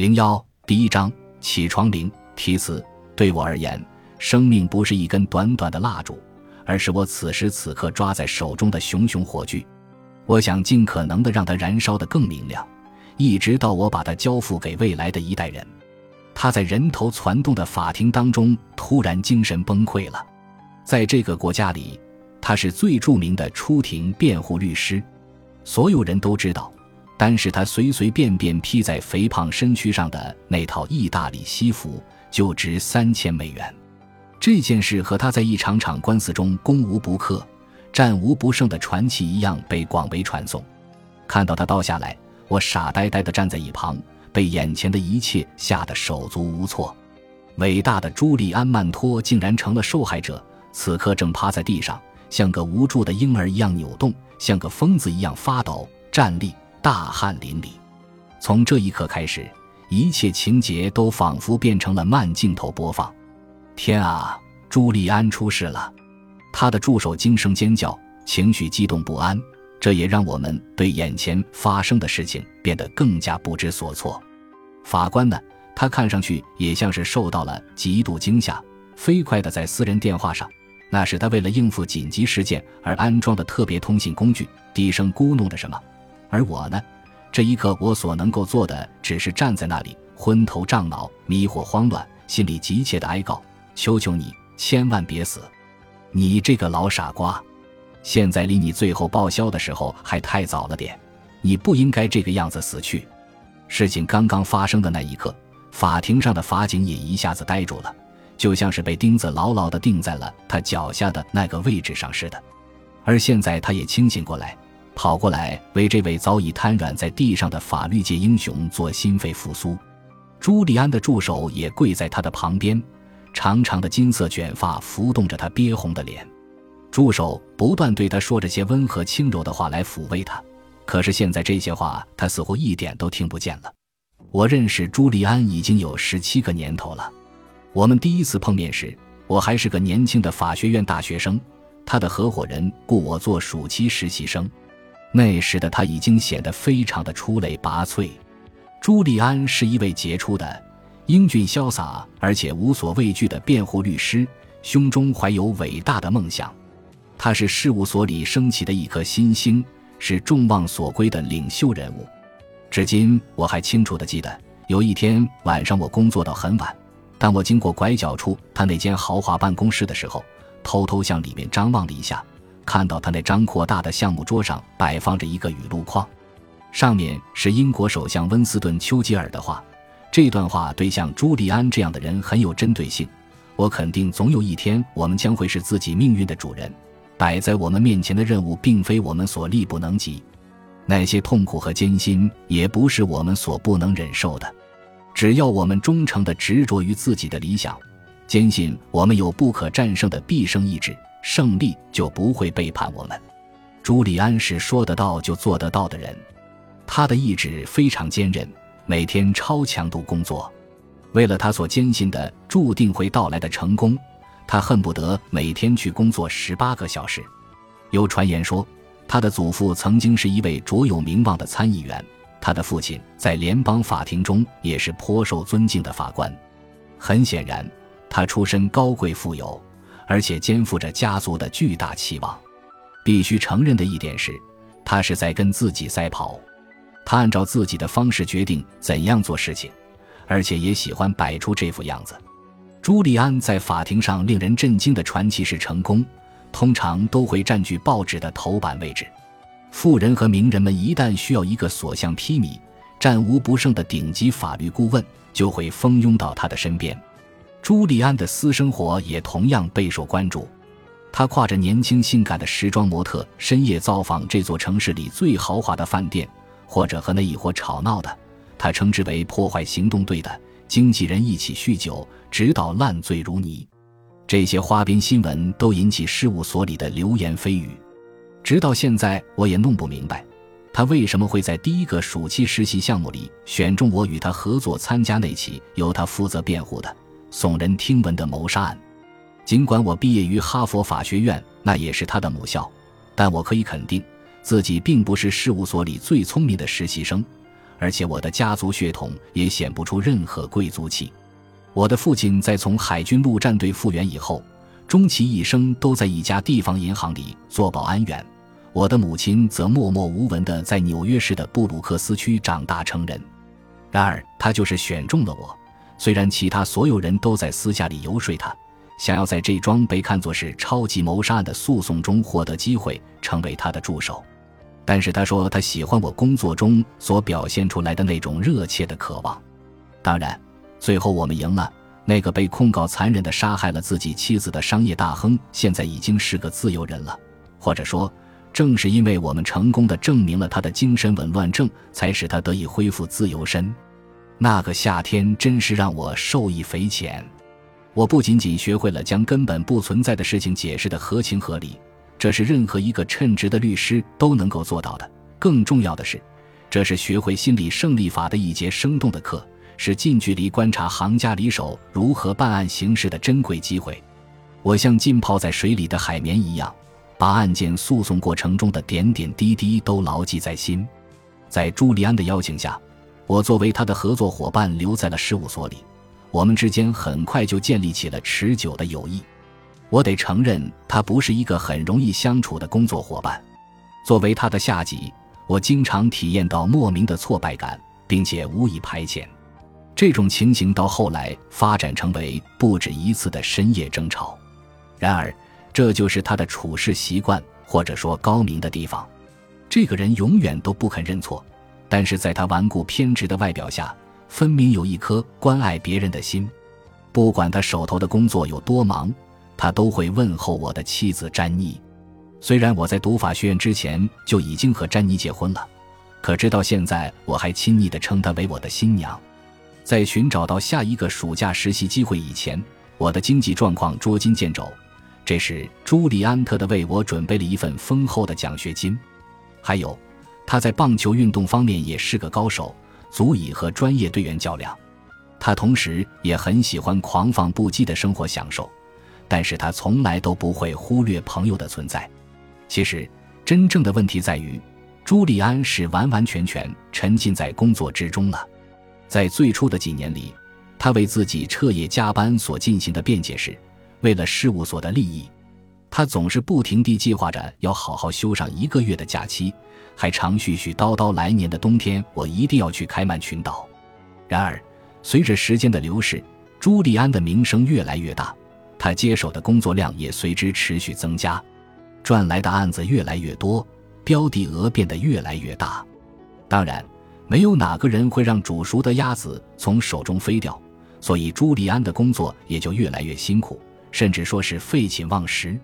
零幺第一章起床铃题词。对我而言，生命不是一根短短的蜡烛，而是我此时此刻抓在手中的熊熊火炬。我想尽可能的让它燃烧得更明亮，一直到我把它交付给未来的一代人。他在人头攒动的法庭当中突然精神崩溃了。在这个国家里，他是最著名的出庭辩护律师，所有人都知道。单是他随随便便披在肥胖身躯上的那套意大利西服就值三千美元。这件事和他在一场场官司中攻无不克、战无不胜的传奇一样被广为传颂。看到他倒下来，我傻呆呆地站在一旁，被眼前的一切吓得手足无措。伟大的朱利安·曼托竟然成了受害者，此刻正趴在地上，像个无助的婴儿一样扭动，像个疯子一样发抖、站立。大汗淋漓。从这一刻开始，一切情节都仿佛变成了慢镜头播放。天啊，朱利安出事了！他的助手惊声尖叫，情绪激动不安。这也让我们对眼前发生的事情变得更加不知所措。法官呢？他看上去也像是受到了极度惊吓，飞快地在私人电话上，那是他为了应付紧急事件而安装的特别通信工具，低声咕哝着什么。而我呢？这一刻，我所能够做的只是站在那里，昏头胀脑、迷惑慌乱，心里急切的哀告：“求求你，千万别死！你这个老傻瓜！现在离你最后报销的时候还太早了点，你不应该这个样子死去。”事情刚刚发生的那一刻，法庭上的法警也一下子呆住了，就像是被钉子牢牢地钉在了他脚下的那个位置上似的。而现在，他也清醒过来。跑过来为这位早已瘫软在地上的法律界英雄做心肺复苏。朱利安的助手也跪在他的旁边，长长的金色卷发浮动着他憋红的脸。助手不断对他说着些温和轻柔的话来抚慰他，可是现在这些话他似乎一点都听不见了。我认识朱利安已经有十七个年头了。我们第一次碰面时，我还是个年轻的法学院大学生，他的合伙人雇我做暑期实习生。那时的他已经显得非常的出类拔萃。朱利安是一位杰出的、英俊潇洒而且无所畏惧的辩护律师，胸中怀有伟大的梦想。他是事务所里升起的一颗新星，是众望所归的领袖人物。至今我还清楚地记得，有一天晚上我工作到很晚，当我经过拐角处他那间豪华办公室的时候，偷偷向里面张望了一下。看到他那张扩大的项目桌上摆放着一个语录框，上面是英国首相温斯顿·丘吉尔的话。这段话对像朱利安这样的人很有针对性。我肯定总有一天我们将会是自己命运的主人。摆在我们面前的任务并非我们所力不能及，那些痛苦和艰辛也不是我们所不能忍受的。只要我们忠诚地执着于自己的理想，坚信我们有不可战胜的毕生意志。胜利就不会背叛我们。朱利安是说得到就做得到的人，他的意志非常坚韧，每天超强度工作，为了他所坚信的注定会到来的成功，他恨不得每天去工作十八个小时。有传言说，他的祖父曾经是一位卓有名望的参议员，他的父亲在联邦法庭中也是颇受尊敬的法官。很显然，他出身高贵富有。而且肩负着家族的巨大期望，必须承认的一点是，他是在跟自己赛跑。他按照自己的方式决定怎样做事情，而且也喜欢摆出这副样子。朱利安在法庭上令人震惊的传奇式成功，通常都会占据报纸的头版位置。富人和名人们一旦需要一个所向披靡、战无不胜的顶级法律顾问，就会蜂拥到他的身边。朱利安的私生活也同样备受关注，他挎着年轻性感的时装模特，深夜造访这座城市里最豪华的饭店，或者和那一伙吵闹的，他称之为“破坏行动队”的经纪人一起酗酒，直到烂醉如泥。这些花边新闻都引起事务所里的流言蜚语，直到现在我也弄不明白，他为什么会在第一个暑期实习项目里选中我与他合作参加那起由他负责辩护的。耸人听闻的谋杀案，尽管我毕业于哈佛法学院，那也是他的母校，但我可以肯定，自己并不是事务所里最聪明的实习生，而且我的家族血统也显不出任何贵族气。我的父亲在从海军陆战队复员以后，终其一生都在一家地方银行里做保安员。我的母亲则默默无闻地在纽约市的布鲁克斯区长大成人。然而，他就是选中了我。虽然其他所有人都在私下里游说他，想要在这桩被看作是超级谋杀案的诉讼中获得机会，成为他的助手。但是他说他喜欢我工作中所表现出来的那种热切的渴望。当然，最后我们赢了。那个被控告残忍地杀害了自己妻子的商业大亨，现在已经是个自由人了。或者说，正是因为我们成功地证明了他的精神紊乱症，才使他得以恢复自由身。那个夏天真是让我受益匪浅。我不仅仅学会了将根本不存在的事情解释的合情合理。这是任何一个称职的律师都能够做到的。更重要的是，这是学会心理胜利法的一节生动的课，是近距离观察行家里手如何办案行事的珍贵机会。我像浸泡在水里的海绵一样，把案件诉讼过程中的点点滴滴都牢记在心。在朱利安的邀请下，我作为他的合作伙伴留在了事务所里。我们之间很快就建立起了持久的友谊。我得承认，他不是一个很容易相处的工作伙伴。作为他的下级，我经常体验到莫名的挫败感，并且无以排遣。这种情形到后来发展成为不止一次的深夜争吵。然而，这就是他的处事习惯，或者说高明的地方。这个人永远都不肯认错，但是在他顽固偏执的外表下，分明有一颗关爱别人的心。不管他手头的工作有多忙。他都会问候我的妻子詹妮。虽然我在读法学院之前就已经和詹妮结婚了，可直到现在我还亲昵地称她为我的新娘。在寻找到下一个暑假实习机会以前，我的经济状况捉襟见肘。这时，朱利安特的为我准备了一份丰厚的奖学金，还有他在棒球运动方面也是个高手，足以和专业队员较量。他同时也很喜欢狂放不羁的生活享受。但是他从来都不会忽略朋友的存在。其实，真正的问题在于，朱利安是完完全全沉浸在工作之中了。在最初的几年里，他为自己彻夜加班所进行的辩解是，为了事务所的利益。他总是不停地计划着要好好休上一个月的假期，还常絮絮叨叨：来年的冬天我一定要去开曼群岛。然而，随着时间的流逝，朱利安的名声越来越大。他接手的工作量也随之持续增加，赚来的案子越来越多，标的额变得越来越大。当然，没有哪个人会让煮熟的鸭子从手中飞掉，所以朱利安的工作也就越来越辛苦，甚至说是废寝忘食。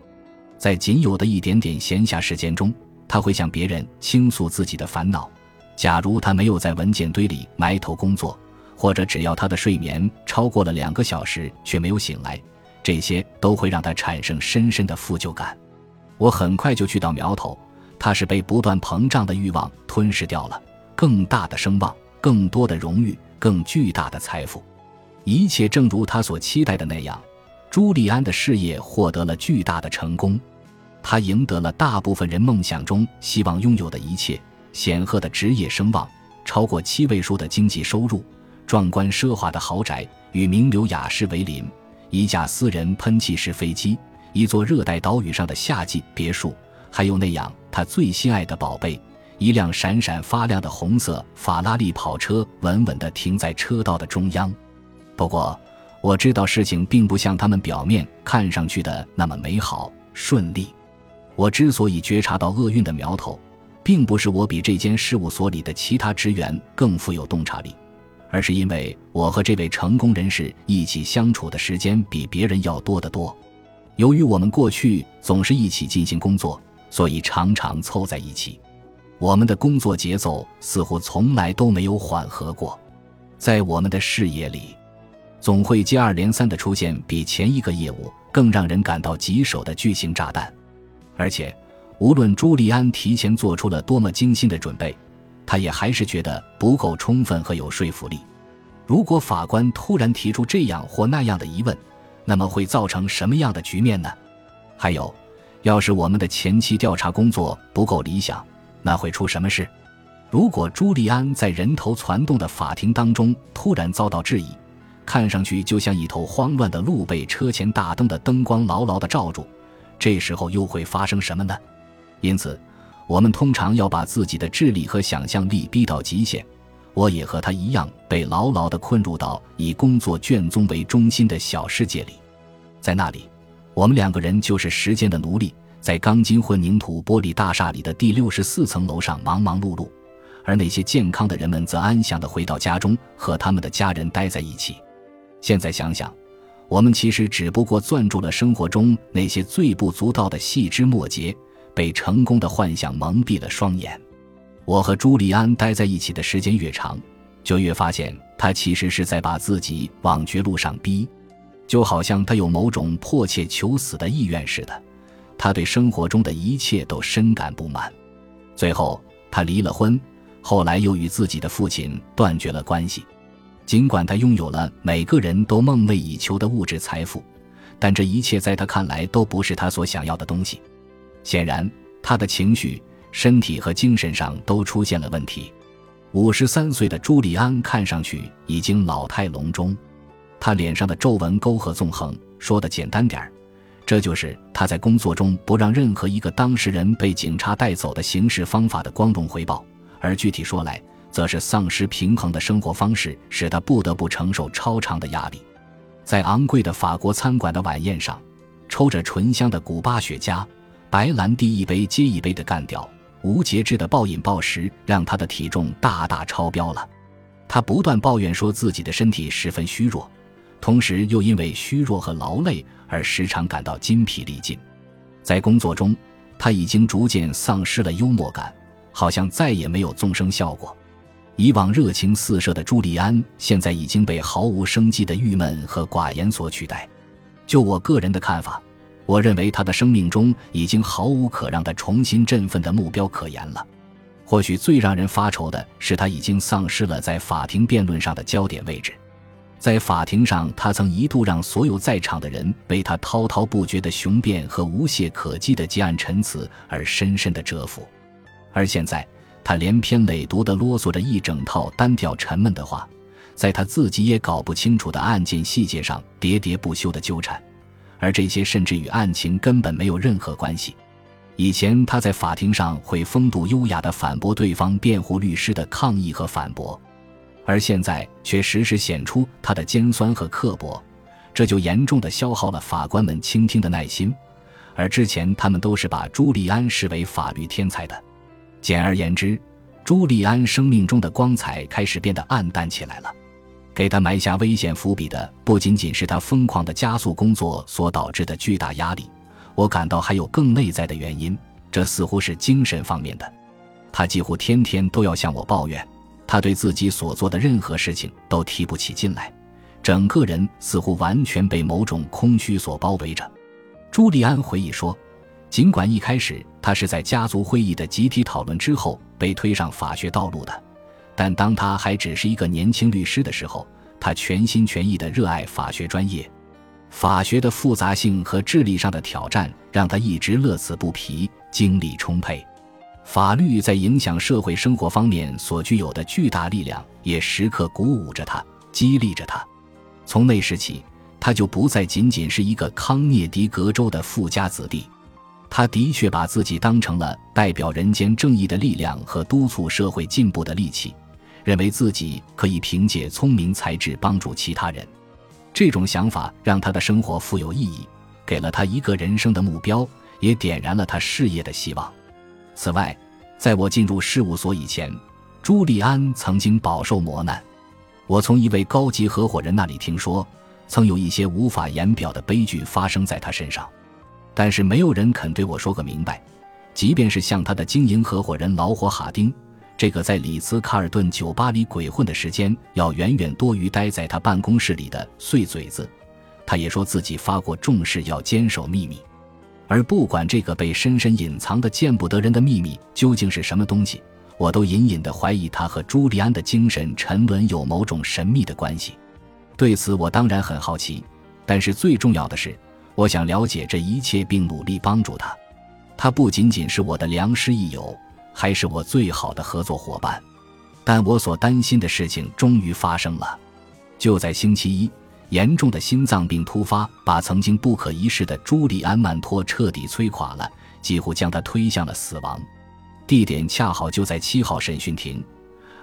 在仅有的一点点闲暇时间中，他会向别人倾诉自己的烦恼。假如他没有在文件堆里埋头工作，或者只要他的睡眠超过了两个小时却没有醒来。这些都会让他产生深深的负疚感。我很快就去到苗头，他是被不断膨胀的欲望吞噬掉了。更大的声望，更多的荣誉，更巨大的财富，一切正如他所期待的那样。朱利安的事业获得了巨大的成功，他赢得了大部分人梦想中希望拥有的一切：显赫的职业声望，超过七位数的经济收入，壮观奢华的豪宅，与名流雅士为邻。一架私人喷气式飞机，一座热带岛屿上的夏季别墅，还有那样他最心爱的宝贝——一辆闪闪发亮的红色法拉利跑车，稳稳地停在车道的中央。不过，我知道事情并不像他们表面看上去的那么美好顺利。我之所以觉察到厄运的苗头，并不是我比这间事务所里的其他职员更富有洞察力。而是因为我和这位成功人士一起相处的时间比别人要多得多。由于我们过去总是一起进行工作，所以常常凑在一起。我们的工作节奏似乎从来都没有缓和过。在我们的视野里，总会接二连三地出现比前一个业务更让人感到棘手的巨型炸弹。而且，无论朱利安提前做出了多么精心的准备。他也还是觉得不够充分和有说服力。如果法官突然提出这样或那样的疑问，那么会造成什么样的局面呢？还有，要是我们的前期调查工作不够理想，那会出什么事？如果朱利安在人头攒动的法庭当中突然遭到质疑，看上去就像一头慌乱的鹿被车前大灯的灯光牢牢地罩住，这时候又会发生什么呢？因此，我们通常要把自己的智力和想象力逼到极限。我也和他一样，被牢牢地困入到以工作卷宗为中心的小世界里，在那里，我们两个人就是时间的奴隶，在钢筋混凝土玻璃大厦里的第六十四层楼上忙忙碌碌，而那些健康的人们则安详地回到家中，和他们的家人待在一起。现在想想，我们其实只不过攥住了生活中那些最不足道的细枝末节，被成功的幻想蒙蔽了双眼。我和朱利安待在一起的时间越长，就越发现他其实是在把自己往绝路上逼，就好像他有某种迫切求死的意愿似的。他对生活中的一切都深感不满。最后，他离了婚，后来又与自己的父亲断绝了关系。尽管他拥有了每个人都梦寐以求的物质财富，但这一切在他看来都不是他所想要的东西。显然，他的情绪、身体和精神上都出现了问题。五十三岁的朱利安看上去已经老态龙钟，他脸上的皱纹沟壑纵横。说的简单点儿，这就是他在工作中不让任何一个当事人被警察带走的行事方法的光荣回报。而具体说来，则是丧失平衡的生活方式，使他不得不承受超长的压力。在昂贵的法国餐馆的晚宴上，抽着醇香的古巴雪茄，白兰地一杯接一杯的干掉，无节制的暴饮暴食，让他的体重大大超标了。他不断抱怨说自己的身体十分虚弱，同时又因为虚弱和劳累而时常感到筋疲力尽。在工作中，他已经逐渐丧失了幽默感，好像再也没有纵声笑过。以往热情四射的朱利安，现在已经被毫无生机的郁闷和寡言所取代。就我个人的看法，我认为他的生命中已经毫无可让他重新振奋的目标可言了。或许最让人发愁的是，他已经丧失了在法庭辩论上的焦点位置。在法庭上，他曾一度让所有在场的人为他滔滔不绝的雄辩和无懈可击的结案陈词而深深的折服，而现在。他连篇累牍地啰嗦着一整套单调沉闷的话，在他自己也搞不清楚的案件细节上喋喋不休地纠缠，而这些甚至与案情根本没有任何关系。以前他在法庭上会风度优雅地反驳对方辩护律师的抗议和反驳，而现在却时时显出他的尖酸和刻薄，这就严重地消耗了法官们倾听的耐心。而之前他们都是把朱利安视为法律天才的。简而言之，朱利安生命中的光彩开始变得暗淡起来了。给他埋下危险伏笔的不仅仅是他疯狂的加速工作所导致的巨大压力，我感到还有更内在的原因，这似乎是精神方面的。他几乎天天都要向我抱怨，他对自己所做的任何事情都提不起劲来，整个人似乎完全被某种空虚所包围着。朱利安回忆说。尽管一开始他是在家族会议的集体讨论之后被推上法学道路的，但当他还只是一个年轻律师的时候，他全心全意地热爱法学专业。法学的复杂性和智力上的挑战让他一直乐此不疲，精力充沛。法律在影响社会生活方面所具有的巨大力量也时刻鼓舞着他，激励着他。从那时起，他就不再仅仅是一个康涅狄格州的富家子弟。他的确把自己当成了代表人间正义的力量和督促社会进步的利器，认为自己可以凭借聪明才智帮助其他人。这种想法让他的生活富有意义，给了他一个人生的目标，也点燃了他事业的希望。此外，在我进入事务所以前，朱利安曾经饱受磨难。我从一位高级合伙人那里听说，曾有一些无法言表的悲剧发生在他身上。但是没有人肯对我说个明白，即便是像他的经营合伙人劳伙哈丁，这个在里兹卡尔顿酒吧里鬼混的时间要远远多于待在他办公室里的碎嘴子，他也说自己发过重誓要坚守秘密。而不管这个被深深隐藏的见不得人的秘密究竟是什么东西，我都隐隐的怀疑他和朱利安的精神沉沦有某种神秘的关系。对此我当然很好奇，但是最重要的是。我想了解这一切，并努力帮助他。他不仅仅是我的良师益友，还是我最好的合作伙伴。但我所担心的事情终于发生了。就在星期一，严重的心脏病突发，把曾经不可一世的朱利安·曼托彻底摧垮了，几乎将他推向了死亡。地点恰好就在七号审讯庭，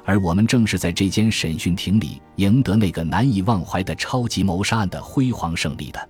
而我们正是在这间审讯庭里赢得那个难以忘怀的超级谋杀案的辉煌胜利的。